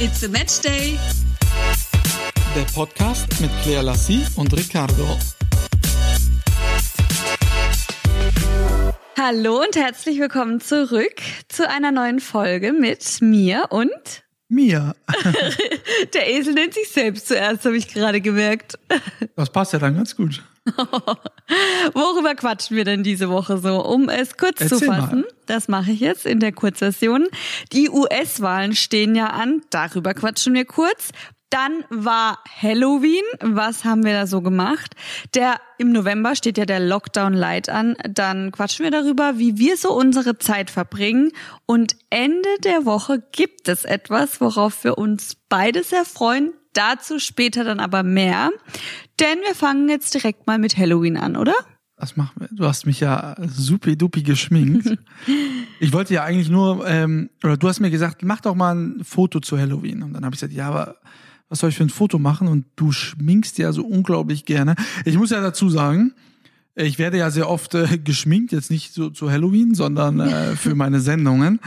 It's a Match Day. Der Podcast mit Claire Lassie und Ricardo. Hallo und herzlich willkommen zurück zu einer neuen Folge mit mir und Mir. der Esel nennt sich selbst zuerst, habe ich gerade gemerkt. Das passt ja dann ganz gut. Worüber quatschen wir denn diese Woche so? Um es kurz zu Erzähl mal. fassen, das mache ich jetzt in der Kurzversion. Die US-Wahlen stehen ja an, darüber quatschen wir kurz. Dann war Halloween. Was haben wir da so gemacht? Der im November steht ja der Lockdown Light an. Dann quatschen wir darüber, wie wir so unsere Zeit verbringen. Und Ende der Woche gibt es etwas, worauf wir uns beide sehr freuen. Dazu später dann aber mehr. Denn wir fangen jetzt direkt mal mit Halloween an, oder? Das machen wir. Du hast mich ja supi-dupi geschminkt. ich wollte ja eigentlich nur, ähm, oder du hast mir gesagt, mach doch mal ein Foto zu Halloween. Und dann habe ich gesagt, ja, aber was soll ich für ein Foto machen? Und du schminkst ja so unglaublich gerne. Ich muss ja dazu sagen, ich werde ja sehr oft äh, geschminkt, jetzt nicht so zu Halloween, sondern äh, für meine Sendungen.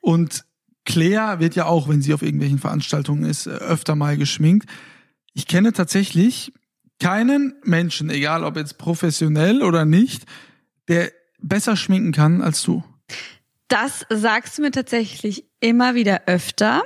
Und Claire wird ja auch, wenn sie auf irgendwelchen Veranstaltungen ist, äh, öfter mal geschminkt. Ich kenne tatsächlich keinen Menschen, egal ob jetzt professionell oder nicht, der besser schminken kann als du. Das sagst du mir tatsächlich immer wieder öfter.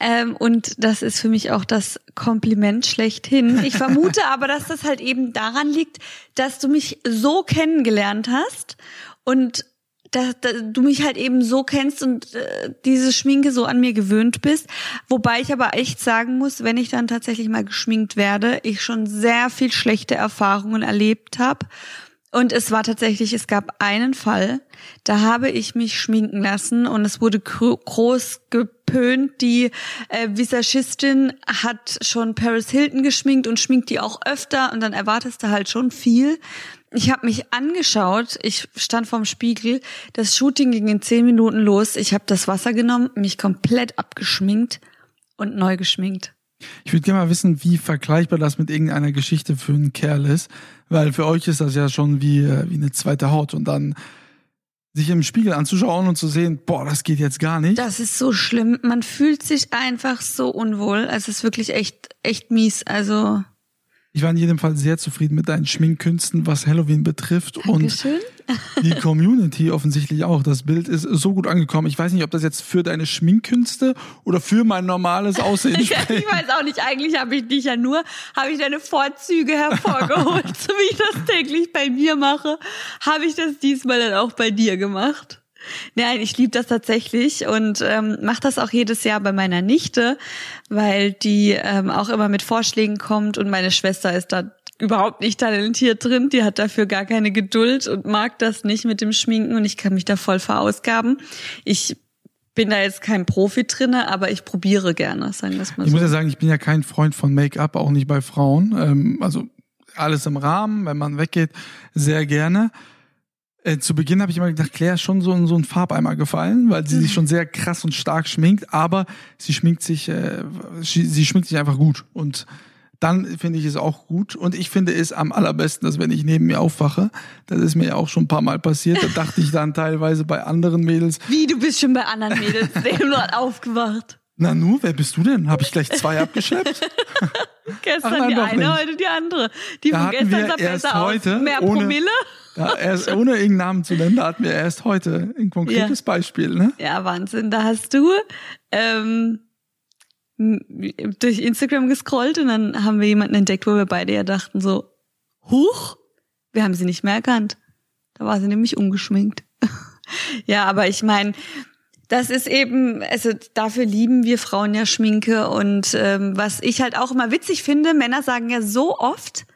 Ähm, und das ist für mich auch das Kompliment schlechthin. Ich vermute aber, dass das halt eben daran liegt, dass du mich so kennengelernt hast und da, da, du mich halt eben so kennst und äh, diese Schminke so an mir gewöhnt bist. Wobei ich aber echt sagen muss, wenn ich dann tatsächlich mal geschminkt werde, ich schon sehr viel schlechte Erfahrungen erlebt habe. Und es war tatsächlich, es gab einen Fall, da habe ich mich schminken lassen und es wurde gro- groß gepönt. Die äh, Visagistin hat schon Paris Hilton geschminkt und schminkt die auch öfter und dann erwartest du halt schon viel. Ich habe mich angeschaut, ich stand vorm Spiegel, das Shooting ging in zehn Minuten los. Ich habe das Wasser genommen, mich komplett abgeschminkt und neu geschminkt. Ich würde gerne mal wissen, wie vergleichbar das mit irgendeiner Geschichte für einen Kerl ist, weil für euch ist das ja schon wie, äh, wie eine zweite Haut und dann sich im Spiegel anzuschauen und zu sehen, boah, das geht jetzt gar nicht. Das ist so schlimm. Man fühlt sich einfach so unwohl. Es ist wirklich echt, echt mies. Also, Ich war in jedem Fall sehr zufrieden mit deinen Schminkkünsten, was Halloween betrifft und Dankeschön. die Community offensichtlich auch. Das Bild ist so gut angekommen. Ich weiß nicht, ob das jetzt für deine Schminkkünste oder für mein normales Aussehen Ja, spricht. ich weiß auch nicht, eigentlich habe ich dich ja nur, habe ich deine Vorzüge hervorgeholt, so wie ich das täglich bei mir mache, habe ich das diesmal dann auch bei dir gemacht. Nein, ich liebe das tatsächlich und ähm, mache das auch jedes Jahr bei meiner Nichte, weil die ähm, auch immer mit Vorschlägen kommt und meine Schwester ist da überhaupt nicht talentiert drin, die hat dafür gar keine Geduld und mag das nicht mit dem Schminken und ich kann mich da voll verausgaben. Ich bin da jetzt kein Profi drinne, aber ich probiere gerne, sagen wir mal Ich so. muss ja sagen, ich bin ja kein Freund von Make-up, auch nicht bei Frauen. Ähm, also alles im Rahmen, wenn man weggeht, sehr gerne. Äh, zu Beginn habe ich immer gedacht, Claire ist schon so, in so ein Farbeimer gefallen, weil sie sich schon sehr krass und stark schminkt, aber sie schminkt sich, äh, sie, sie schminkt sich einfach gut. Und dann finde ich es auch gut. Und ich finde es am allerbesten, dass wenn ich neben mir aufwache, das ist mir ja auch schon ein paar Mal passiert, da dachte ich dann teilweise bei anderen Mädels, Wie, du bist schon bei anderen Mädels gerade aufgewacht. Na nu, wer bist du denn? Habe ich gleich zwei abgeschleppt? Gestern Ach nein, die eine, nicht. heute die andere. Die Da von gestern sah besser heute aus. Mehr ohne- Promille? Ja, erst, ohne irgendeinen Namen zu nennen, da hatten wir erst heute ein konkretes Beispiel, ne? Ja, Wahnsinn. Da hast du ähm, durch Instagram gescrollt und dann haben wir jemanden entdeckt, wo wir beide ja dachten so, huch, wir haben sie nicht mehr erkannt. Da war sie nämlich ungeschminkt. ja, aber ich meine, das ist eben, also dafür lieben wir Frauen ja Schminke und ähm, was ich halt auch immer witzig finde, Männer sagen ja so oft,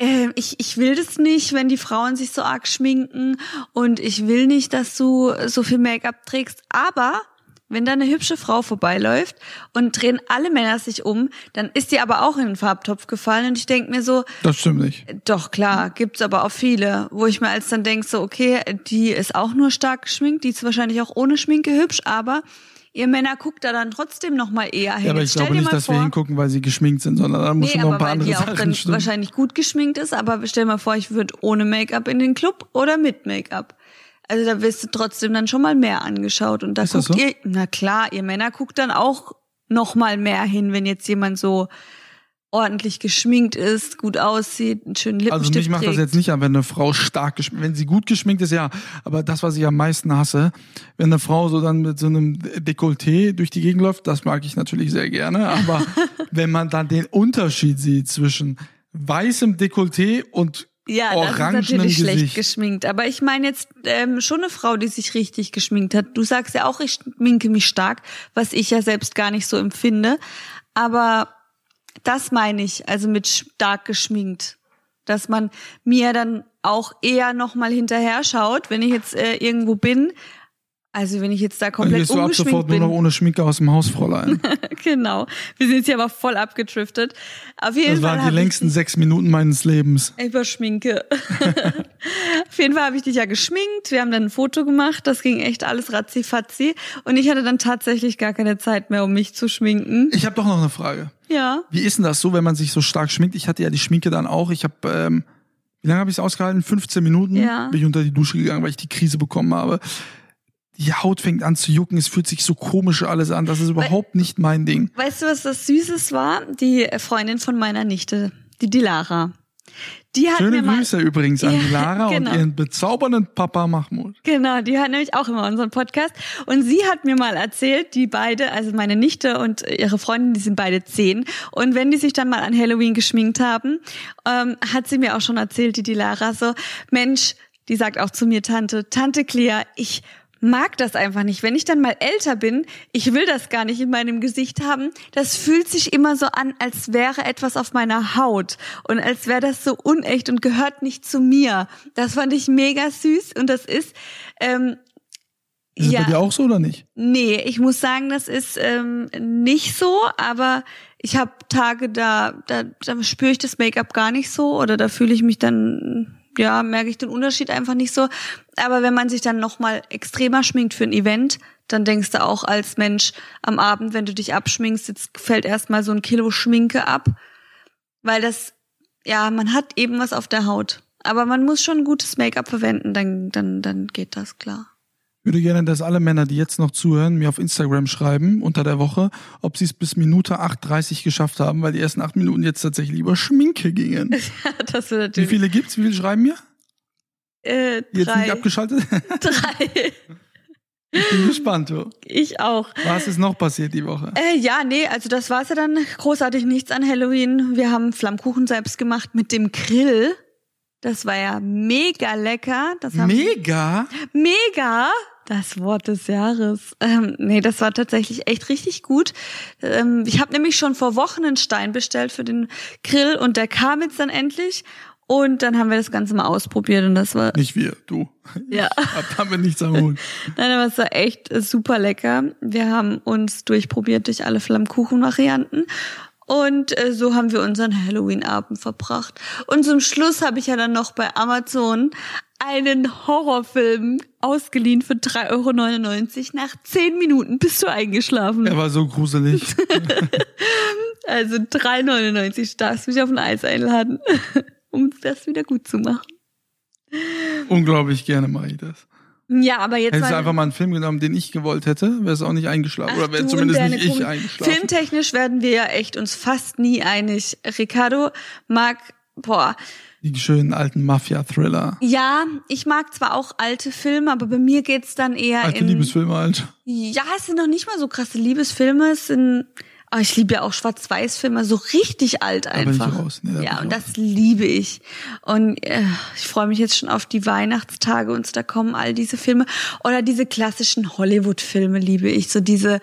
ähm, ich, ich will das nicht, wenn die Frauen sich so arg schminken und ich will nicht, dass du so viel Make-up trägst, aber wenn da eine hübsche Frau vorbeiläuft und drehen alle Männer sich um, dann ist die aber auch in den Farbtopf gefallen und ich denk mir so, Das stimmt nicht. doch, klar, gibt's aber auch viele, wo ich mir als dann denk so, okay, die ist auch nur stark geschminkt, die ist wahrscheinlich auch ohne Schminke hübsch, aber ihr Männer guckt da dann trotzdem noch mal eher hin. Ja, aber ich glaube nicht, dass vor, wir hingucken, weil sie geschminkt sind, sondern da muss Nee, noch ein paar weil andere die auch Sachen dann stimmen. wahrscheinlich gut geschminkt ist, aber stell mal vor, ich würde ohne Make-up in den Club oder mit Make-up. Also da wirst du trotzdem dann schon mal mehr angeschaut und da Ist guckt so? ihr, na klar, ihr Männer guckt dann auch noch mal mehr hin, wenn jetzt jemand so ordentlich geschminkt ist, gut aussieht, einen schönen Lippenstift Also mich macht das jetzt nicht an, wenn eine Frau stark geschminkt, wenn sie gut geschminkt ist, ja. Aber das, was ich am meisten hasse, wenn eine Frau so dann mit so einem Dekolleté durch die Gegend läuft, das mag ich natürlich sehr gerne. Aber wenn man dann den Unterschied sieht zwischen weißem Dekolleté und Ja, das ist natürlich schlecht Gesicht. geschminkt. Aber ich meine jetzt ähm, schon eine Frau, die sich richtig geschminkt hat. Du sagst ja auch, ich schminke mich stark, was ich ja selbst gar nicht so empfinde. Aber das meine ich, also mit stark geschminkt. Dass man mir dann auch eher nochmal hinterher schaut, wenn ich jetzt äh, irgendwo bin. Also wenn ich jetzt da dann komplett gehst du ab sofort nur bin. noch ohne Schminke aus dem Haus, Fräulein. genau. Wir sind jetzt hier aber voll abgetriftet. Auf jeden Das Fall waren die längsten sechs Minuten meines Lebens. über Schminke. Auf jeden Fall habe ich dich ja geschminkt. Wir haben dann ein Foto gemacht. Das ging echt alles ratzi-fatzi. Und ich hatte dann tatsächlich gar keine Zeit mehr, um mich zu schminken. Ich habe doch noch eine Frage. Ja. Wie ist denn das so, wenn man sich so stark schminkt? Ich hatte ja die Schminke dann auch. Ich habe, ähm, wie lange habe ich es ausgehalten? 15 Minuten Ja. bin ich unter die Dusche gegangen, weil ich die Krise bekommen habe. Die Haut fängt an zu jucken, es fühlt sich so komisch alles an. Das ist überhaupt nicht mein Ding. Weißt du, was das Süßes war? Die Freundin von meiner Nichte, die Dilara. Die hat Schöne mir mal, Grüße übrigens an Ja, Lara genau. und ihren bezaubernden Papa Mahmoud. Genau, die hat nämlich auch immer unseren Podcast. Und sie hat mir mal erzählt, die beide, also meine Nichte und ihre Freundin, die sind beide zehn. Und wenn die sich dann mal an Halloween geschminkt haben, ähm, hat sie mir auch schon erzählt, die, die Lara, so, Mensch, die sagt auch zu mir, Tante, Tante Clea, ich mag das einfach nicht. Wenn ich dann mal älter bin, ich will das gar nicht in meinem Gesicht haben. Das fühlt sich immer so an, als wäre etwas auf meiner Haut und als wäre das so unecht und gehört nicht zu mir. Das fand ich mega süß und das ist ähm, Ist es ja, bei dir auch so oder nicht? nee, ich muss sagen, das ist ähm, nicht so, aber ich habe Tage, da, da, da spüre ich das Make-up gar nicht so oder da fühle ich mich dann, ja, merke ich den Unterschied einfach nicht so. Aber wenn man sich dann nochmal extremer schminkt für ein Event, dann denkst du auch als Mensch am Abend, wenn du dich abschminkst, jetzt fällt erstmal so ein Kilo Schminke ab, weil das, ja, man hat eben was auf der Haut. Aber man muss schon gutes Make-up verwenden, dann, dann, dann geht das klar. Ich würde gerne, dass alle Männer, die jetzt noch zuhören, mir auf Instagram schreiben unter der Woche, ob sie es bis Minute 8.30 geschafft haben, weil die ersten acht Minuten jetzt tatsächlich über Schminke gingen. das wird Wie natürlich. viele gibt's? Wie viele schreiben mir? Äh, jetzt nicht drei. abgeschaltet? drei. Ich bin gespannt, du. Ich auch. Was ist noch passiert die Woche? Äh, ja, nee, also das war's ja dann. Großartig nichts an Halloween. Wir haben Flammkuchen selbst gemacht mit dem Grill. Das war ja mega lecker. Das haben Mega? Mega! Das Wort des Jahres. Ähm, nee, das war tatsächlich echt richtig gut. Ähm, ich habe nämlich schon vor Wochen einen Stein bestellt für den Grill und der kam jetzt dann endlich. Und dann haben wir das Ganze mal ausprobiert und das war Nicht wir, du. ja. Hab damit nichts am Hut. Nein, aber es war echt äh, super lecker. Wir haben uns durchprobiert durch alle Flammkuchen-Varianten. Und äh, so haben wir unseren Halloween-Abend verbracht. Und zum Schluss habe ich ja dann noch bei Amazon einen Horrorfilm ausgeliehen für 3,99 Euro. Nach zehn Minuten bist du eingeschlafen. Er war so gruselig. Also 3,99 darfst du mich auf ein Eis einladen, um das wieder gut zu machen. Unglaublich gerne mache ich das. Ja, aber jetzt Hättest du einfach mal einen Film genommen, den ich gewollt hätte, wäre es auch nicht eingeschlafen. Ach Oder wäre zumindest nicht ich eingeschlafen. Filmtechnisch werden wir ja echt uns fast nie einig. Ricardo mag, boah, Die schönen alten Mafia-Thriller. ja, ich mag zwar auch alte Filme, aber bei mir geht's dann eher Alte in. Liebesfilme, Alter. Ja, es sind noch nicht mal so krasse Liebesfilme, es sind. Aber ich liebe ja auch Schwarz-Weiß-Filme, so richtig alt einfach. Nee, da ja, und raus. das liebe ich. Und äh, ich freue mich jetzt schon auf die Weihnachtstage und da kommen all diese Filme. Oder diese klassischen Hollywood-Filme liebe ich. So diese,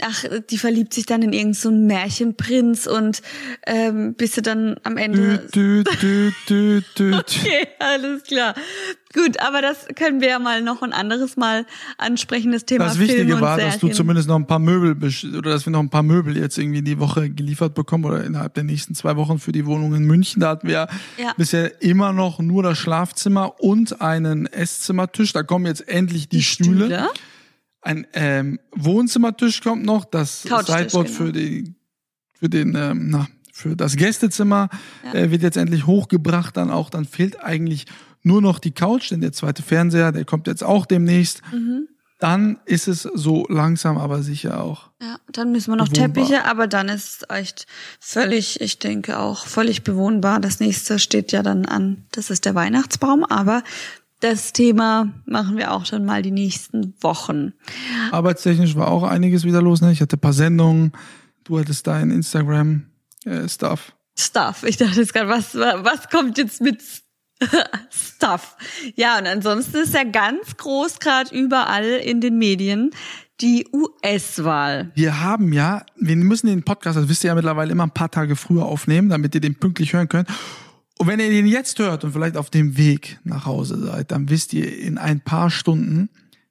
ach, die verliebt sich dann in irgendeinen so Märchenprinz und ähm, bis sie dann am Ende Dü, dü, dü, dü. Okay, alles klar. Gut, aber das können wir ja mal noch ein anderes Mal ansprechen, das Thema Das Filme Wichtige war, dass du Serien. zumindest noch ein paar Möbel oder dass wir noch ein paar Möbel jetzt irgendwie die Woche geliefert bekommen oder innerhalb der nächsten zwei Wochen für die Wohnung in München. Da hatten wir Ja. bisher immer noch nur das Schlafzimmer und einen Esszimmertisch. Da kommen jetzt endlich die, Stühle. Ein ähm, Wohnzimmertisch kommt noch, das Sideboard genau. für die für den ähm, na für das Gästezimmer Ja. äh, wird jetzt endlich hochgebracht. Dann auch dann fehlt eigentlich nur noch die Couch, denn der zweite Fernseher, der kommt jetzt auch demnächst. Mhm. dann ist es so langsam aber sicher auch. Ja, dann müssen wir noch Bewohnbar. Teppiche, aber dann ist echt völlig, ich denke auch völlig bewohnbar. Das nächste steht ja dann an. Das ist der Weihnachtsbaum, aber das Thema machen wir auch dann mal die nächsten Wochen. Arbeitstechnisch war auch einiges wieder los. Ne? Ich hatte ein paar Sendungen. Du hattest dein Instagram-Stuff. Stuff. Ich dachte jetzt gerade, was, was kommt jetzt mit Stuff? Ja, und ansonsten ist ja ganz groß gerade überall in den Medien die US-Wahl. Wir haben ja, wir müssen den Podcast, das wisst ihr ja mittlerweile, immer ein paar Tage früher aufnehmen, damit ihr den pünktlich hören könnt. Und wenn ihr den jetzt hört und vielleicht auf dem Weg nach Hause seid, dann wisst ihr, in ein paar Stunden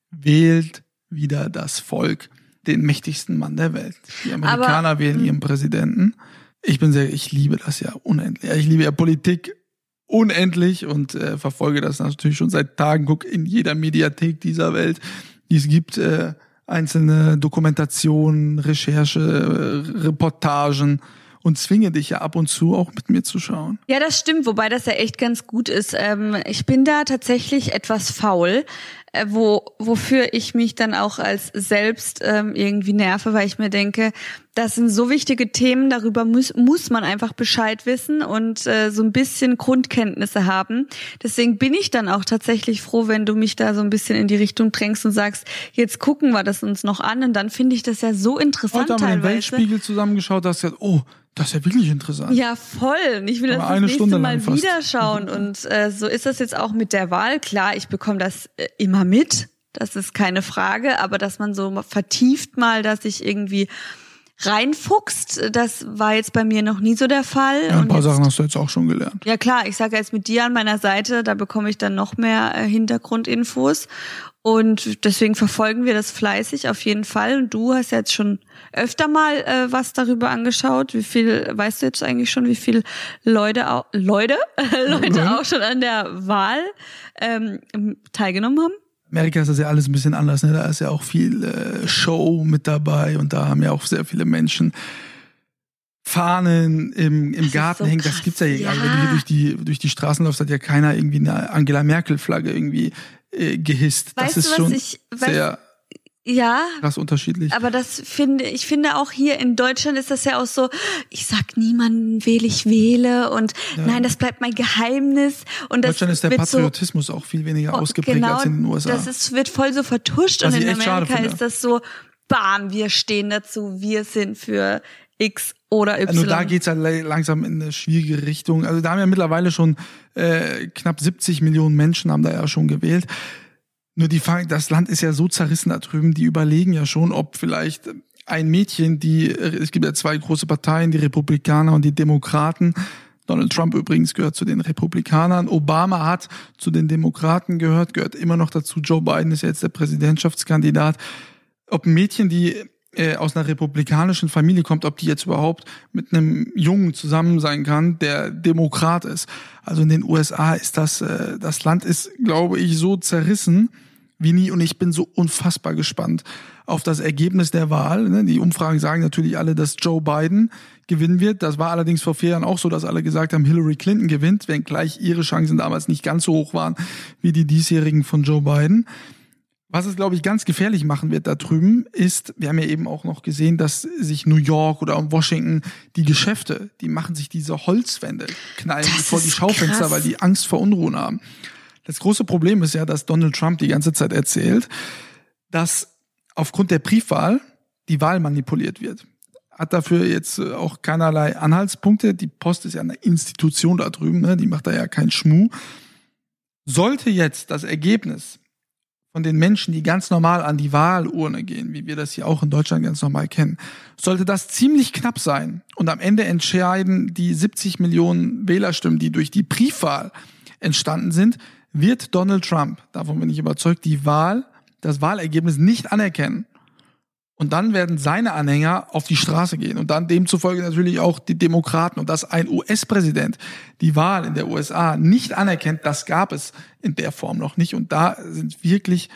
wählt wieder das Volk den mächtigsten Mann der Welt. Die Amerikaner Aber- wählen ihren Präsidenten. Ich bin sehr, ich liebe das ja unendlich. Ich liebe ja Politik unendlich und äh, verfolge das natürlich schon seit Tagen. Guck in jeder Mediathek dieser Welt, die es gibt, äh, einzelne Dokumentationen, Recherche, äh, Reportagen und zwinge dich ja ab und zu auch mit mir zu schauen. Ja, das stimmt, wobei das ja echt ganz gut ist. Ähm, ich bin da tatsächlich etwas faul, wo, wofür ich mich dann auch als selbst ähm, irgendwie nerve, weil ich mir denke, das sind so wichtige Themen, darüber muss, muss man einfach Bescheid wissen und äh, so ein bisschen Grundkenntnisse haben. Deswegen bin ich dann auch tatsächlich froh, wenn du mich da so ein bisschen in die Richtung drängst und sagst, jetzt gucken wir das uns noch an und dann finde ich das ja so interessant Heute haben wir den teilweise. Weltspiegel zusammengeschaut, hast du gesagt, oh, das ist ja wirklich interessant. Ja, voll. Und Ich will Aber das das nächste Stunde Mal wieder schauen. Und äh, so ist das jetzt auch mit der Wahl. Klar, ich bekomme das äh, immer mit. Das ist keine Frage. Aber dass man so vertieft mal, dass ich irgendwie reinfuchst, das war jetzt bei mir noch nie so der Fall. Ja, ein paar jetzt, Sachen hast du jetzt auch schon gelernt. ja klar, ich sage jetzt mit dir an meiner Seite, da bekomme ich dann noch mehr äh, Hintergrundinfos. Und deswegen verfolgen wir das fleißig auf jeden Fall. Und du hast ja jetzt schon öfter mal äh, was darüber angeschaut. Wie viel, weißt du jetzt eigentlich schon, wie viel Leute auch, Leute, Leute auch schon an der Wahl ähm, teilgenommen haben? Amerika ist das ja alles ein bisschen anders, ne? Da ist ja auch viel äh, Show mit dabei und da haben ja auch sehr viele Menschen Fahnen im, im Garten so hängen. Das gibt's ja hier. Also wenn du hier Ja. durch die, durch die Straßen läufst, hat ja keiner irgendwie eine Angela Merkel-Flagge irgendwie äh, gehisst. Das Weißt ist du, was schon ich- sehr Ja, krass unterschiedlich. Aber das finde ich finde auch hier in Deutschland ist das ja auch so, ich sag niemanden wähle ich wähle und nein, das bleibt mein Geheimnis und In das Deutschland ist der wird so Patriotismus auch viel weniger Oh, ausgeprägt genau, als in den USA. Das ist, wird voll so vertuscht Was und in Amerika ist das so, bam, wir stehen dazu, wir sind für X oder Y. Also da geht's ja le- langsam in eine schwierige Richtung. Also da haben ja mittlerweile schon äh, knapp 70 Millionen Menschen haben da ja schon gewählt. Nur die Frage, das Land ist ja so zerrissen da drüben, die überlegen ja schon, ob vielleicht ein Mädchen, die, es gibt ja zwei große Parteien, die Republikaner und die Demokraten. Donald Trump übrigens gehört zu den Republikanern. Obama hat zu den Demokraten gehört, gehört immer noch dazu. Joe Biden ist ja jetzt der Präsidentschaftskandidat. Ob ein Mädchen, die äh, aus einer republikanischen Familie kommt, ob die jetzt überhaupt mit einem Jungen zusammen sein kann, der Demokrat ist. Also in den USA ist das, äh, das Land ist, glaube ich, so zerrissen wie nie und ich bin so unfassbar gespannt auf das Ergebnis der Wahl. ne? Die Umfragen sagen natürlich alle, dass Joe Biden gewinnen wird. Das war allerdings vor vier Jahren auch so, dass alle gesagt haben, Hillary Clinton gewinnt, wenngleich ihre Chancen damals nicht ganz so hoch waren wie die diesjährigen von Joe Biden. Was es, glaube ich, ganz gefährlich machen wird da drüben, ist, wir haben ja eben auch noch gesehen, dass sich New York oder Washington, die Geschäfte, die machen sich diese Holzwände, knallen Das vor die Schaufenster, krass. weil die Angst vor Unruhen haben. Das große Problem ist ja, dass Donald Trump die ganze Zeit erzählt, dass aufgrund der Briefwahl die Wahl manipuliert wird. Hat dafür jetzt äh, auch keinerlei Anhaltspunkte. Die Post ist ja eine Institution da drüben, ne? die macht da ja keinen Schmuh. Sollte jetzt das Ergebnis von den Menschen, die ganz normal an die Wahlurne gehen, wie wir das hier auch in Deutschland ganz normal kennen, sollte das ziemlich knapp sein und am Ende entscheiden die 70 Millionen Wählerstimmen, die durch die Briefwahl entstanden sind, wird Donald Trump, davon bin ich überzeugt, die Wahl, das Wahlergebnis nicht anerkennen. Und dann werden seine Anhänger auf die Straße gehen und dann demzufolge natürlich auch die Demokraten. Und dass ein US-Präsident die Wahl in der USA nicht anerkennt, das gab es in der Form noch nicht. Und da sind wirklich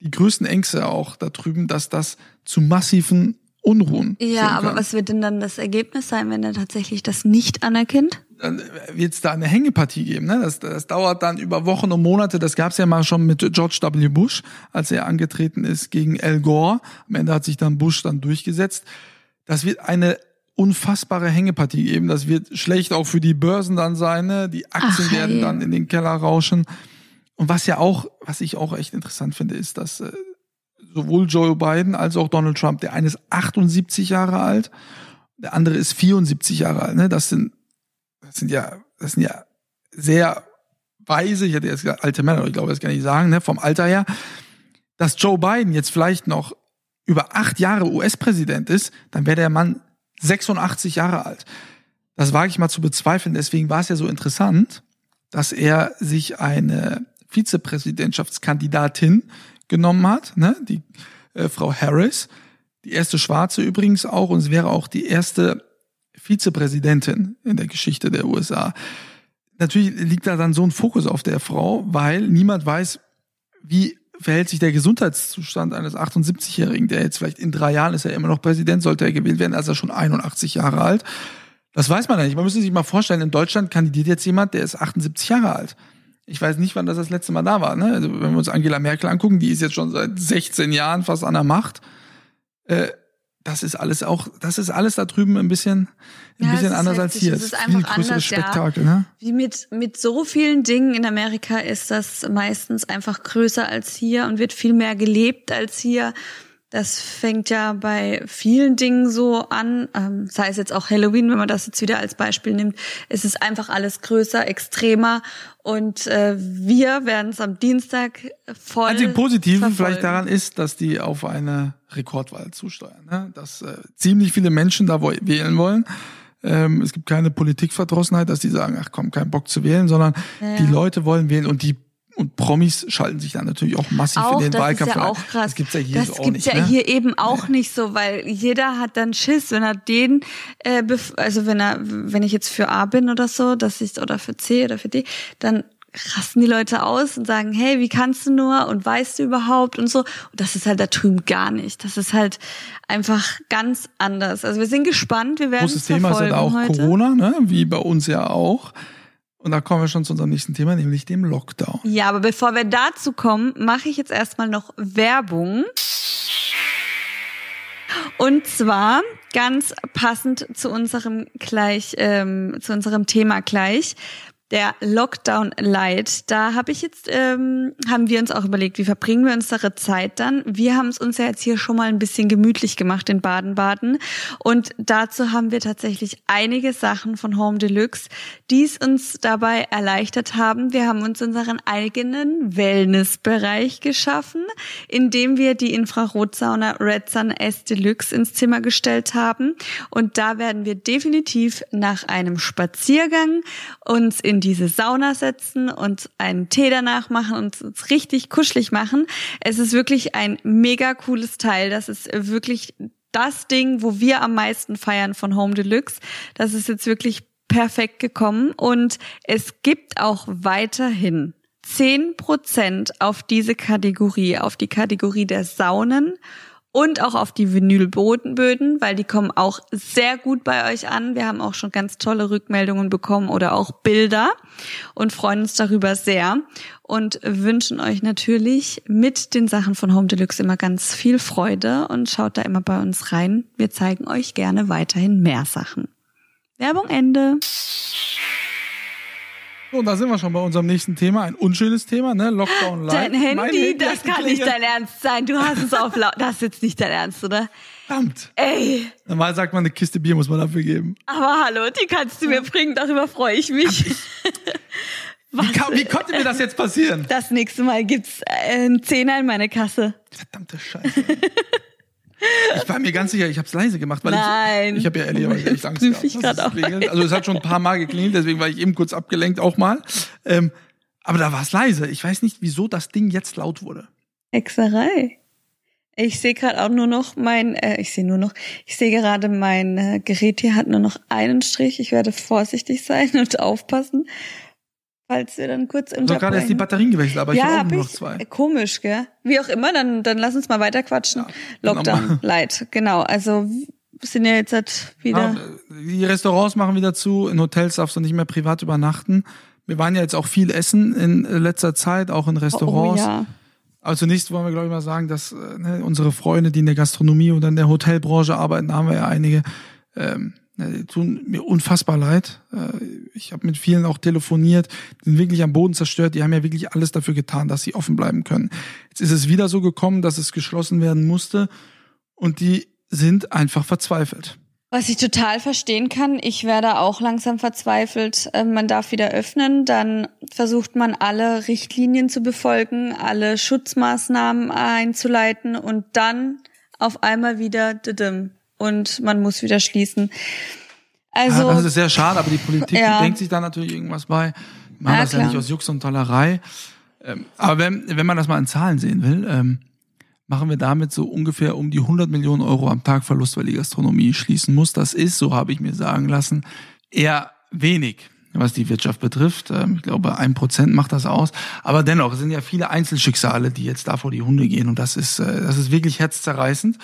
die größten Ängste auch da drüben, dass das zu massiven Unruhen ja, aber was wird denn dann das Ergebnis sein, wenn er tatsächlich das nicht anerkennt? Dann wird es da eine Hängepartie geben. Ne? Das, das dauert dann über Wochen und Monate. Das gab es ja mal schon mit George W. Bush, als er angetreten ist gegen Al Gore. Am Ende hat sich dann Bush dann durchgesetzt. Das wird eine unfassbare Hängepartie geben. Das wird schlecht auch für die Börsen dann sein. Ne? Die Aktien Ach, werden hey. dann in den Keller rauschen. Und was ja auch, was ich auch echt interessant finde, ist, dass äh, sowohl Joe Biden als auch Donald Trump, der eine ist 78 Jahre alt, der andere ist 74 Jahre alt. Ne? Das sind, das sind ja, das sind ja sehr weise, ich hätte jetzt gesagt, alte Männer, ich glaube, das kann ich sagen, ne? vom Alter her. Dass Joe Biden jetzt vielleicht noch über acht Jahre US-Präsident ist, dann wäre der Mann 86 Jahre alt. Das wage ich mal zu bezweifeln. Deswegen war es ja so interessant, dass er sich eine Vizepräsidentschaftskandidatin genommen hat, ne? die äh, Frau Harris, die erste Schwarze übrigens auch, und es wäre auch die erste Vizepräsidentin in der Geschichte der USA. Natürlich liegt da dann so ein Fokus auf der Frau, weil niemand weiß, wie verhält sich der Gesundheitszustand eines 78-Jährigen, der jetzt vielleicht in drei Jahren ist er immer noch Präsident, sollte er gewählt werden, als er schon 81 Jahre alt. Das weiß man ja nicht. Man müsste sich mal vorstellen, in Deutschland kandidiert jetzt jemand, der ist 78 Jahre alt. Ich weiß nicht, wann das das letzte Mal da war. Ne? Also wenn wir uns Angela Merkel angucken, die ist jetzt schon seit 16 Jahren fast an der Macht. Äh, das ist alles auch, das ist alles da drüben ein bisschen, ein Ja, bisschen anders als hier. Es Es ist einfach viel größeres anders, ja. Spektakel. Ne? Wie mit, mit so vielen Dingen in Amerika ist das meistens einfach größer als hier und wird viel mehr gelebt als hier. Das fängt ja bei vielen Dingen so an, ähm, sei es jetzt auch Halloween, wenn man das jetzt wieder als Beispiel nimmt. Es ist einfach alles größer, extremer und äh, wir werden es am Dienstag voll Einzig Positive verfolgen. vielleicht daran ist, dass die auf eine Rekordwahl zusteuern. Ne? Dass äh, ziemlich viele Menschen da wählen wollen. Ähm, es gibt keine Politikverdrossenheit, dass die sagen, ach komm, kein Bock zu wählen, sondern Ja, die. Leute wollen wählen und die und Promis schalten sich dann natürlich auch massiv auch, in den das Wahlkampf ist ja auch krass. Das gibt's ja hier das so gibt's nicht. ja ne? hier eben auch nicht so, weil jeder hat dann Schiss, wenn er den, äh, also wenn er, wenn ich jetzt für A bin oder so, dass ich oder für C oder für D, dann rasten die Leute aus und sagen, hey, wie kannst du nur und weißt du überhaupt und so. Und das ist halt da drüben gar nicht. Das ist halt einfach ganz anders. Also wir sind gespannt, wir werden Großes es Thema ist verfolgen halt auch heute. Corona, ne? wie bei uns ja auch. Und da kommen wir schon zu unserem nächsten Thema, nämlich dem Lockdown. Ja, aber bevor wir dazu kommen, mache ich jetzt erstmal noch Werbung. Und zwar ganz passend zu unserem gleich, ähm, zu unserem Thema gleich. Der Lockdown Light. Da habe ich jetzt, ähm, haben wir uns auch überlegt, wie verbringen wir unsere Zeit dann? Wir haben es uns ja jetzt hier schon mal ein bisschen gemütlich gemacht in Baden-Baden. Und dazu haben wir tatsächlich einige Sachen von Home Deluxe, die es uns dabei erleichtert haben. Wir haben uns unseren eigenen Wellnessbereich geschaffen, indem wir die Infrarotsauna Red Sun S Deluxe ins Zimmer gestellt haben. Und da werden wir definitiv nach einem Spaziergang uns in diese Sauna setzen und einen Tee danach machen und uns richtig kuschelig machen. Es ist wirklich ein mega cooles Teil. Das ist wirklich das Ding, wo wir am meisten feiern von Home Deluxe. Das ist jetzt wirklich perfekt gekommen und es gibt auch weiterhin 10% auf diese Kategorie, auf die Kategorie der Saunen und auch auf die Vinylbodenböden, weil die kommen auch sehr gut bei euch an. Wir haben auch schon ganz tolle Rückmeldungen bekommen oder auch Bilder und freuen uns darüber sehr und wünschen euch natürlich mit den Sachen von Home Deluxe immer ganz viel Freude und schaut da immer bei uns rein. Wir zeigen euch gerne weiterhin mehr Sachen. Werbung Ende. So, und da sind wir schon bei unserem nächsten Thema. Ein unschönes Thema, ne? Lockdown Light. Dein Handy, hat das kann nicht dein Ernst sein. Du hast es auf laut. Das ist jetzt nicht dein Ernst, oder? Verdammt. Ey, Normal sagt man, eine Kiste Bier muss man dafür geben. aber hallo, die kannst du mir bringen. Darüber freue ich mich. Wie, wie konnte mir das jetzt passieren? Das nächste Mal gibt's äh, einen Zehner in meine Kasse. Verdammte Scheiße. Ich war mir ganz sicher, ich habe es leise gemacht, weil Nein. ich, ich habe ja ehrlicherweise echt Angst gehabt, ich dass es auch. klingelt. Also es hat schon ein paar Mal geklingelt, deswegen war ich eben kurz abgelenkt auch mal. Ähm, aber da war es leise. Ich weiß nicht, wieso das Ding jetzt laut wurde. Hexerei. Ich sehe gerade auch nur noch mein, äh, ich sehe nur noch, ich sehe gerade mein äh, Gerät hier hat nur noch einen Strich. Ich werde vorsichtig sein und aufpassen, falls wir dann kurz Ich habe gerade erst die unterbrechen. Batterien gewechselt, aber ich ja, habe auch hab ich. noch zwei. Komisch, gell? Wie auch immer, dann, dann lass uns mal weiter quatschen. Ja. Lockdown Light, genau. Also sind ja jetzt halt wieder. Ja, die Restaurants machen wieder zu, in Hotels darfst du nicht mehr privat übernachten. Wir waren ja jetzt auch viel essen in letzter Zeit, auch in Restaurants. Oh, oh ja. Also zunächst wollen wir, glaube ich, mal sagen, dass äh, ne, unsere Freunde, die in der Gastronomie oder in der Hotelbranche arbeiten, da haben wir ja einige, ähm, die tun mir unfassbar leid. Äh, ich habe mit vielen auch telefoniert, die sind wirklich am Boden zerstört. Die haben ja wirklich alles dafür getan, dass sie offen bleiben können. Jetzt ist es wieder so gekommen, dass es geschlossen werden musste und die sind einfach verzweifelt. Was ich total verstehen kann, ich werde auch langsam verzweifelt. Ähm, man darf wieder öffnen, dann versucht man alle Richtlinien zu befolgen, alle Schutzmaßnahmen einzuleiten und dann auf einmal wieder und man muss wieder schließen. Also ja, das ist sehr schade, aber die Politik ja. denkt sich da natürlich irgendwas bei. Man ja, das klar. ja nicht aus Jux und Tollerei. Ähm, aber wenn, wenn man das mal in Zahlen sehen will, ähm, machen wir damit so ungefähr um die 100 Millionen Euro am Tag Verlust, weil die Gastronomie schließen muss. Das ist, so habe ich mir sagen lassen, eher wenig was die Wirtschaft betrifft. Ähm, ich glaube, ein Prozent macht das aus. Aber dennoch, es sind ja viele Einzelschicksale, die jetzt da vor die Hunde gehen. Und das ist, äh, das ist wirklich herzzerreißend.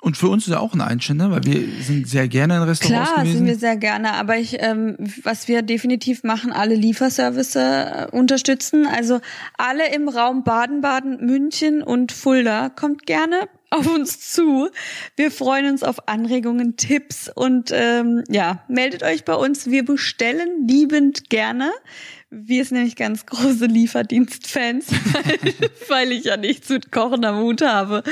Und für uns ist ja auch ein Einschnitt, weil wir sind sehr gerne in Restaurants Klar, gewesen. sind wir sehr gerne, aber ich, ähm, was wir definitiv machen, alle Lieferservice äh, unterstützen. Also alle im Raum Baden-Baden, München und Fulda kommt gerne auf uns zu. Wir freuen uns auf Anregungen, Tipps und ähm, ja, meldet euch bei uns. Wir bestellen liebend gerne. Wir sind nämlich ganz große Lieferdienstfans, weil, ich ja nichts mit Kochen am Hut habe.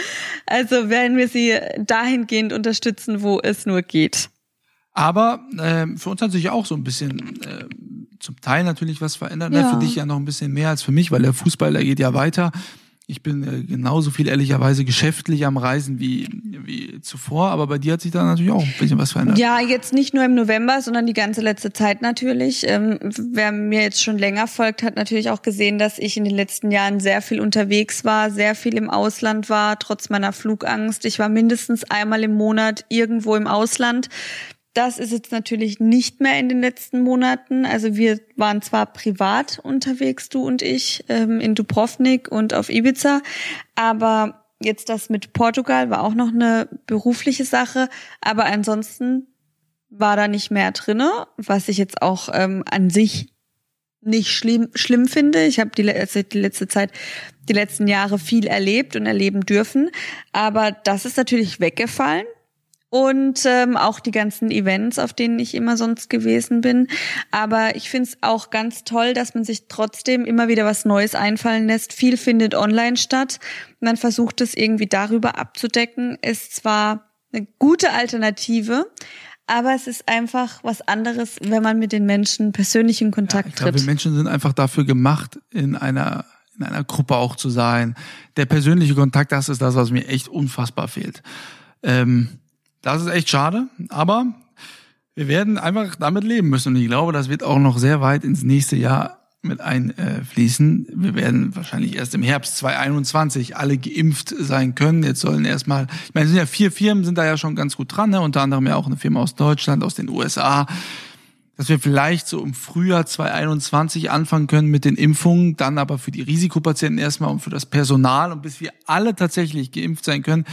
Also werden wir sie dahingehend unterstützen, wo es nur geht. Aber äh, für uns hat sich auch so ein bisschen äh, zum Teil natürlich was verändert. Ne? Ja. Für dich ja noch ein bisschen mehr als für mich, weil der Fußball, der geht ja weiter. Ich bin äh, genauso viel ehrlicherweise geschäftlich am Reisen wie, wie zuvor, aber bei dir hat sich da natürlich auch ein bisschen was verändert. Ja, jetzt nicht nur im November, sondern die ganze letzte Zeit natürlich. Ähm, wer mir jetzt schon länger folgt, hat natürlich auch gesehen, dass ich in den letzten Jahren sehr viel unterwegs war, sehr viel im Ausland war, trotz meiner Flugangst. Ich war mindestens einmal im Monat irgendwo im Ausland. Das ist jetzt natürlich nicht mehr in den letzten Monaten. Also wir waren zwar privat unterwegs, du und ich, ähm, in Dubrovnik und auf Ibiza, aber jetzt das mit Portugal war auch noch eine berufliche Sache, aber ansonsten war da nicht mehr drinne, was ich jetzt auch ähm, an sich nicht schlimm, schlimm finde. Ich habe die, also die letzte Zeit, die letzten Jahre viel erlebt und erleben dürfen, aber das ist natürlich weggefallen und ähm, auch die ganzen Events, auf denen ich immer sonst gewesen bin. Aber ich finde es auch ganz toll, dass man sich trotzdem immer wieder was Neues einfallen lässt. Viel findet online statt. Man versucht es irgendwie darüber abzudecken. Ist zwar eine gute Alternative, aber es ist einfach was anderes, wenn man mit den Menschen persönlich in Kontakt ja, ich tritt. Glaube, Menschen sind einfach dafür gemacht, in einer in einer Gruppe auch zu sein. Der persönliche Kontakt, das ist das, was mir echt unfassbar fehlt. Ähm, das ist echt schade, aber wir werden einfach damit leben müssen. Und ich glaube, das wird auch noch sehr weit ins nächste Jahr mit einfließen. Wir werden wahrscheinlich erst im Herbst 2021 alle geimpft sein können. Jetzt sollen erstmal, ich meine, es sind ja vier Firmen, sind da ja schon ganz gut dran, ne? unter anderem ja auch eine Firma aus Deutschland, aus den USA, dass wir vielleicht so im Frühjahr 2021 anfangen können mit den Impfungen, dann aber für die Risikopatienten erstmal und für das Personal und bis wir alle tatsächlich geimpft sein können,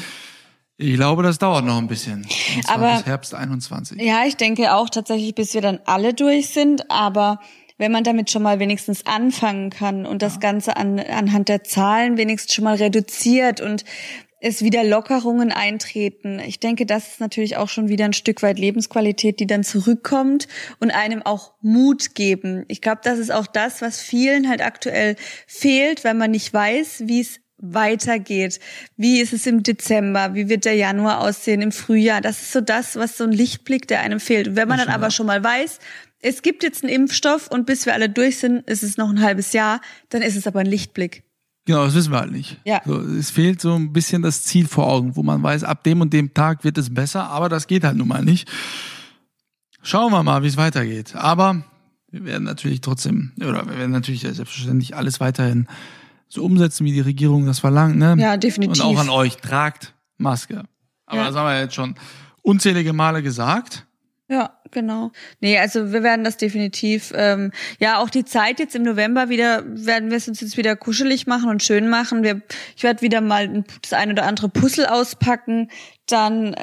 ich glaube, das dauert noch ein bisschen. Und zwar aber, bis Herbst 21. Ja, ich denke auch tatsächlich, bis wir dann alle durch sind. Aber wenn man damit schon mal wenigstens anfangen kann und das ja. Ganze an, anhand der Zahlen wenigstens schon mal reduziert und es wieder Lockerungen eintreten. Ich denke, das ist natürlich auch schon wieder ein Stück weit Lebensqualität, die dann zurückkommt und einem auch Mut geben. Ich glaube, das ist auch das, was vielen halt aktuell fehlt, weil man nicht weiß, wie es weitergeht. Wie ist es im Dezember? Wie wird der Januar aussehen im Frühjahr? Das ist so das, was so ein Lichtblick, der einem fehlt. Und wenn man dann aber schon mal weiß, es gibt jetzt einen Impfstoff und bis wir alle durch sind, ist es noch ein halbes Jahr, dann ist es aber ein Lichtblick. Genau, das wissen wir halt nicht. Ja. So, es fehlt so ein bisschen das Ziel vor Augen, wo man weiß, ab dem und dem Tag wird es besser, aber das geht halt nun mal nicht. Schauen wir mal, wie es weitergeht. Aber wir werden natürlich trotzdem, oder wir werden natürlich selbstverständlich alles weiterhin so umsetzen, wie die Regierung das verlangt. Ne? Ja, definitiv. Und auch an euch, tragt Maske. Aber ja. das haben wir jetzt schon unzählige Male gesagt. Ja, genau. Nee, also wir werden das definitiv, ähm, ja, auch die Zeit jetzt im November wieder, werden wir es uns jetzt wieder kuschelig machen und schön machen. Wir, ich werde wieder mal das ein oder andere Puzzle auspacken. Dann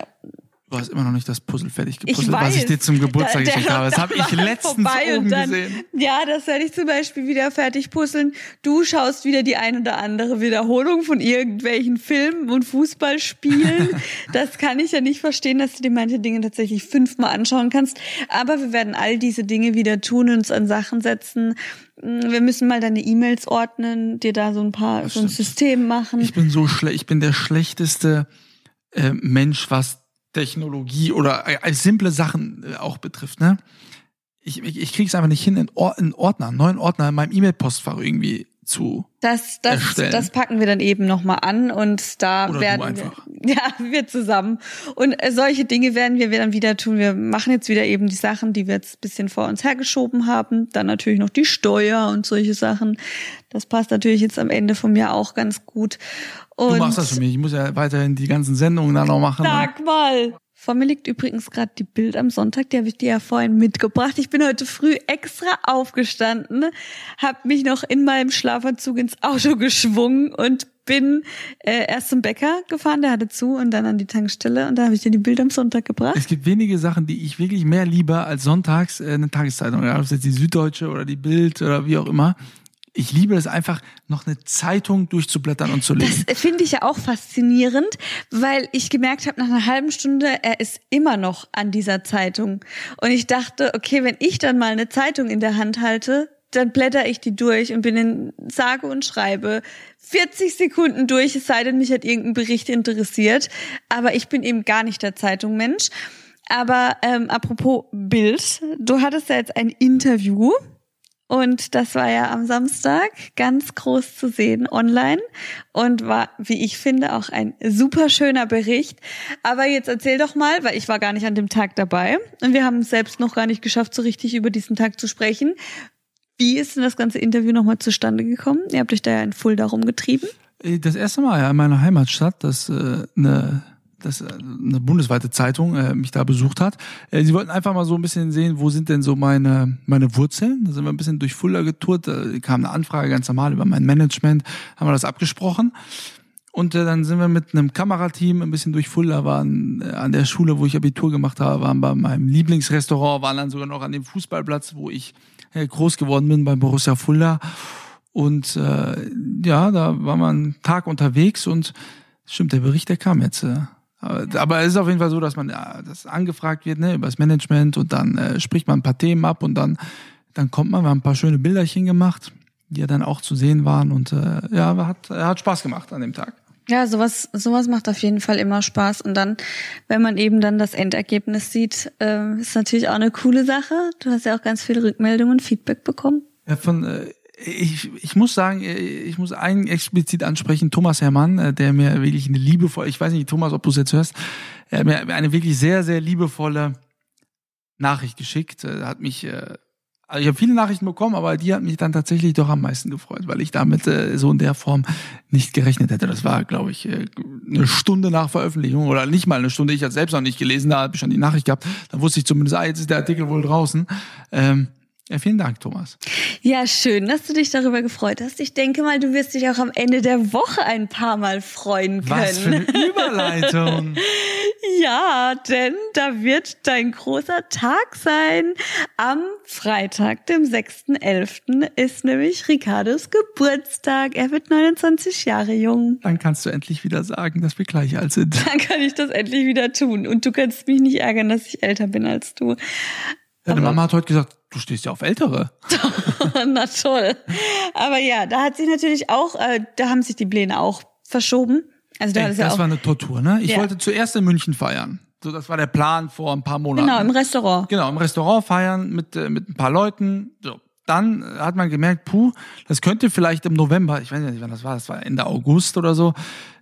Du hast immer noch nicht das Puzzle fertig Ich gepuzzelt, was ich dir zum Geburtstag geschenkt habe. Das habe ich letztens oben dann, gesehen. Ja, das werde ich zum Beispiel wieder fertig puzzeln. Du schaust wieder die ein oder andere Wiederholung von irgendwelchen Filmen und Fußballspielen. das kann ich ja nicht verstehen, dass du dir manche Dinge tatsächlich fünfmal anschauen kannst. Aber wir werden all diese Dinge wieder tun, uns an Sachen setzen. Wir müssen mal deine E-Mails ordnen, dir da so ein paar, so ein stimmt. System machen. Ich bin so schlecht, ich bin der schlechteste äh, Mensch, was Technologie oder äh, simple Sachen äh, auch betrifft, ne? Ich, ich, ich krieg's einfach nicht hin, in Ordner, einen neuen Ordner in meinem E-Mail-Postfach irgendwie zu. Das, das, erstellen. das packen wir dann eben nochmal an und da Oder werden wir, ja, wir zusammen. Und äh, solche Dinge werden wir dann wieder tun. Wir machen jetzt wieder eben die Sachen, die wir jetzt ein bisschen vor uns hergeschoben haben. Dann natürlich noch die Steuer und solche Sachen. Das passt natürlich jetzt am Ende vom Jahr auch ganz gut. Und Du machst das für mich. Ich muss ja weiterhin die ganzen Sendungen dann noch machen. Sag mal. Vor mir liegt übrigens gerade die Bild am Sonntag, die habe ich dir ja vorhin mitgebracht. Ich bin heute früh extra aufgestanden, habe mich noch in meinem Schlafanzug ins Auto geschwungen und bin äh, erst zum Bäcker gefahren, der hatte zu, und dann an die Tankstelle und da habe ich dir die Bild am Sonntag gebracht. Es gibt wenige Sachen, die ich wirklich mehr liebe als sonntags äh, eine Tageszeitung. Ja, ob es jetzt die Süddeutsche oder die Bild oder wie auch immer. Ich liebe es einfach, noch eine Zeitung durchzublättern und zu lesen. Das finde ich ja auch faszinierend, weil ich gemerkt habe nach einer halben Stunde, er ist immer noch an dieser Zeitung. Und ich dachte, okay, wenn ich dann mal eine Zeitung in der Hand halte, dann blätter ich die durch und bin in sage und schreibe 40 Sekunden durch, es sei denn, mich hat irgendein Bericht interessiert. Aber ich bin eben gar nicht der Zeitung-Mensch. Aber ähm, apropos Bild, du hattest ja jetzt ein Interview und das war ja am Samstag ganz groß zu sehen online und war, wie ich finde, auch ein super schöner Bericht. Aber jetzt erzähl doch mal, weil ich war gar nicht an dem Tag dabei und wir haben es selbst noch gar nicht geschafft, so richtig über diesen Tag zu sprechen. Wie ist denn das ganze Interview nochmal zustande gekommen? Ihr habt euch da ja in Fulda rumgetrieben. Äh, Das erste Mal ja in meiner Heimatstadt, dass äh, eine, dass äh, eine bundesweite Zeitung äh, mich da besucht hat. Äh, sie wollten einfach mal so ein bisschen sehen, wo sind denn so meine meine Wurzeln. Da sind wir ein bisschen durch Fulda getourt. Da kam eine Anfrage ganz normal über mein Management, haben wir das abgesprochen. Und äh, dann sind wir mit einem Kamerateam ein bisschen durch Fulda, waren äh, an der Schule, wo ich Abitur gemacht habe, waren bei meinem Lieblingsrestaurant, waren dann sogar noch an dem Fußballplatz, wo ich äh, groß geworden bin, bei Borussia Fulda. Und äh, ja, da war man einen Tag unterwegs und stimmt, der Bericht, der kam jetzt. Äh, aber, es ist auf jeden Fall so, dass man das angefragt wird, ne, über das Management und dann äh, spricht man ein paar Themen ab und dann, dann kommt man, wir haben ein paar schöne Bilderchen gemacht, die ja dann auch zu sehen waren und äh, ja, hat, hat Spaß gemacht an dem Tag. Ja, sowas, sowas macht auf jeden Fall immer Spaß. Und dann, wenn man eben dann das Endergebnis sieht, äh, ist natürlich auch eine coole Sache. Du hast ja auch ganz viele Rückmeldungen und Feedback bekommen. Ja, von äh, ich, ich muss sagen, äh, ich muss einen explizit ansprechen, Thomas Herrmann, äh, der mir wirklich eine liebevolle, ich weiß nicht, Thomas, ob du es jetzt hörst, er hat mir eine wirklich sehr, sehr liebevolle Nachricht geschickt. Er hat mich, äh, also ich habe viele Nachrichten bekommen, aber die hat mich dann tatsächlich doch am meisten gefreut, weil ich damit äh, so in der Form nicht gerechnet hätte. Das war, glaube ich, äh, eine Stunde nach Veröffentlichung oder nicht mal eine Stunde. Ich hatte selbst noch nicht gelesen, da habe ich schon die Nachricht gehabt. Dann wusste ich zumindest, ah, jetzt ist der Artikel wohl draußen. Ähm, ja, vielen Dank, Thomas. Ja, schön, dass du dich darüber gefreut hast. Ich denke mal, du wirst dich auch am Ende der Woche ein paar Mal freuen können. Was für eine Überleitung. Ja, denn da wird dein großer Tag sein. Am Freitag, dem 6.11., ist nämlich Ricardos Geburtstag. Er wird 29 Jahre jung. Dann kannst du endlich wieder sagen, dass wir gleich alt sind. Dann kann ich das endlich wieder tun. Und du kannst mich nicht ärgern, dass ich älter bin als du. Deine Mama hat heute gesagt, du stehst ja auf Ältere. Na toll. Aber ja, da hat sich natürlich auch, äh, da haben sich die Pläne auch verschoben. Also da Ey, es ja das auch, war eine Tortur, ne? Ich Ja. wollte zuerst in München feiern. So, das war der Plan vor ein paar Monaten. genau, im Restaurant. Genau, im Restaurant feiern mit, äh, mit ein paar Leuten. So. Dann äh, hat man gemerkt, puh, das könnte vielleicht im November, ich weiß nicht, wann das war, das war Ende August oder so,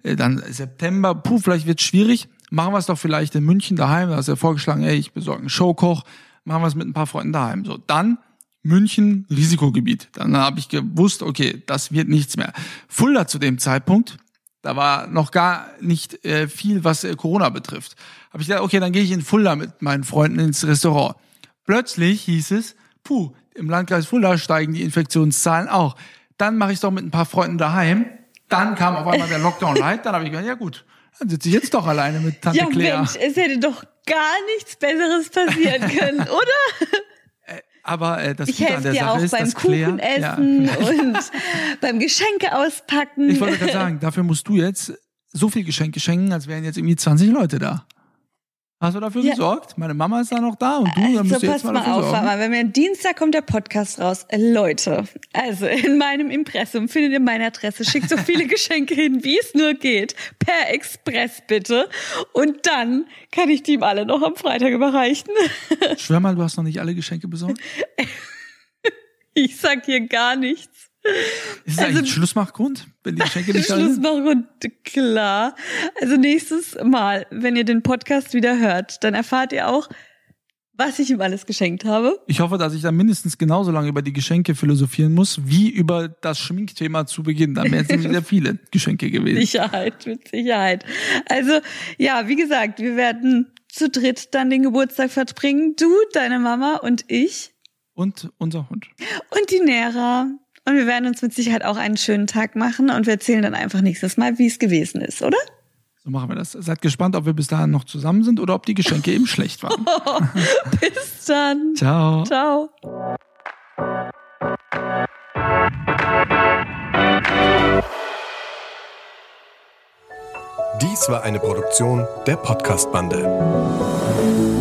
äh, dann September, puh, vielleicht wird schwierig. Machen wir es doch vielleicht in München daheim. Da hast du ja vorgeschlagen, ey, ich besorge einen Showkoch, machen wir es mit ein paar Freunden daheim. So, dann München, Risikogebiet. Dann habe ich gewusst, okay, das wird nichts mehr. Fulda zu dem Zeitpunkt, da war noch gar nicht äh, viel, was äh, Corona betrifft. Habe ich gedacht, okay, dann gehe ich in Fulda mit meinen Freunden ins Restaurant. Plötzlich hieß es, puh, im Landkreis Fulda steigen die Infektionszahlen auch. Dann mache ich doch mit ein paar Freunden daheim. Dann kam auf einmal der Lockdown Light, dann habe ich gedacht, ja gut, dann sitze ich jetzt doch alleine mit Tante Ja, Claire. Mensch, es hätte doch gar nichts Besseres passieren können, oder? Aber äh, das Ich Gute an der dir Sache auch ist, beim dass Claire, ja, und beim Geschenke auspacken. ich wollte gerade sagen, dafür musst du jetzt so viel Geschenke schenken, als wären jetzt irgendwie 20 Leute da. Hast du dafür Ja. gesorgt? Meine Mama ist da noch da und du, dann so, musst du jetzt pass mal mal dafür auf, sorgen. mal, wenn wir am Dienstag kommt der Podcast raus. Äh, Leute, also in meinem Impressum findet ihr meine Adresse. Schickt so viele Geschenke hin, wie es nur geht. Per Express bitte. Und dann kann ich die ihm alle noch am Freitag überreichen. Schwör mal, du hast noch nicht alle Geschenke besorgt. Ich sag hier gar nichts. Ist es Also- eigentlich ein Schlussmachgrund, wenn die Geschenke nicht da Schluss sind? machen und klar. Also nächstes Mal, wenn ihr den Podcast wieder hört, dann erfahrt ihr auch, was ich ihm alles geschenkt habe. Ich hoffe, dass ich dann mindestens genauso lange über die Geschenke philosophieren muss, wie über das Schminkthema zu Beginn. Dann wären es nämlich sehr viele Geschenke gewesen. Sicherheit, mit Sicherheit. Also, ja, wie gesagt, wir werden zu dritt dann den Geburtstag verbringen. Du, deine Mama und ich Und unser Hund. und die Nera. Und wir werden uns mit Sicherheit auch einen schönen Tag machen und wir erzählen dann einfach nächstes Mal, wie es gewesen ist, oder? So machen wir das. Seid gespannt, ob wir bis dahin noch zusammen sind oder ob die Geschenke eben schlecht waren. Bis dann. Ciao. Ciao. Dies war eine Produktion der Podcast-Bande.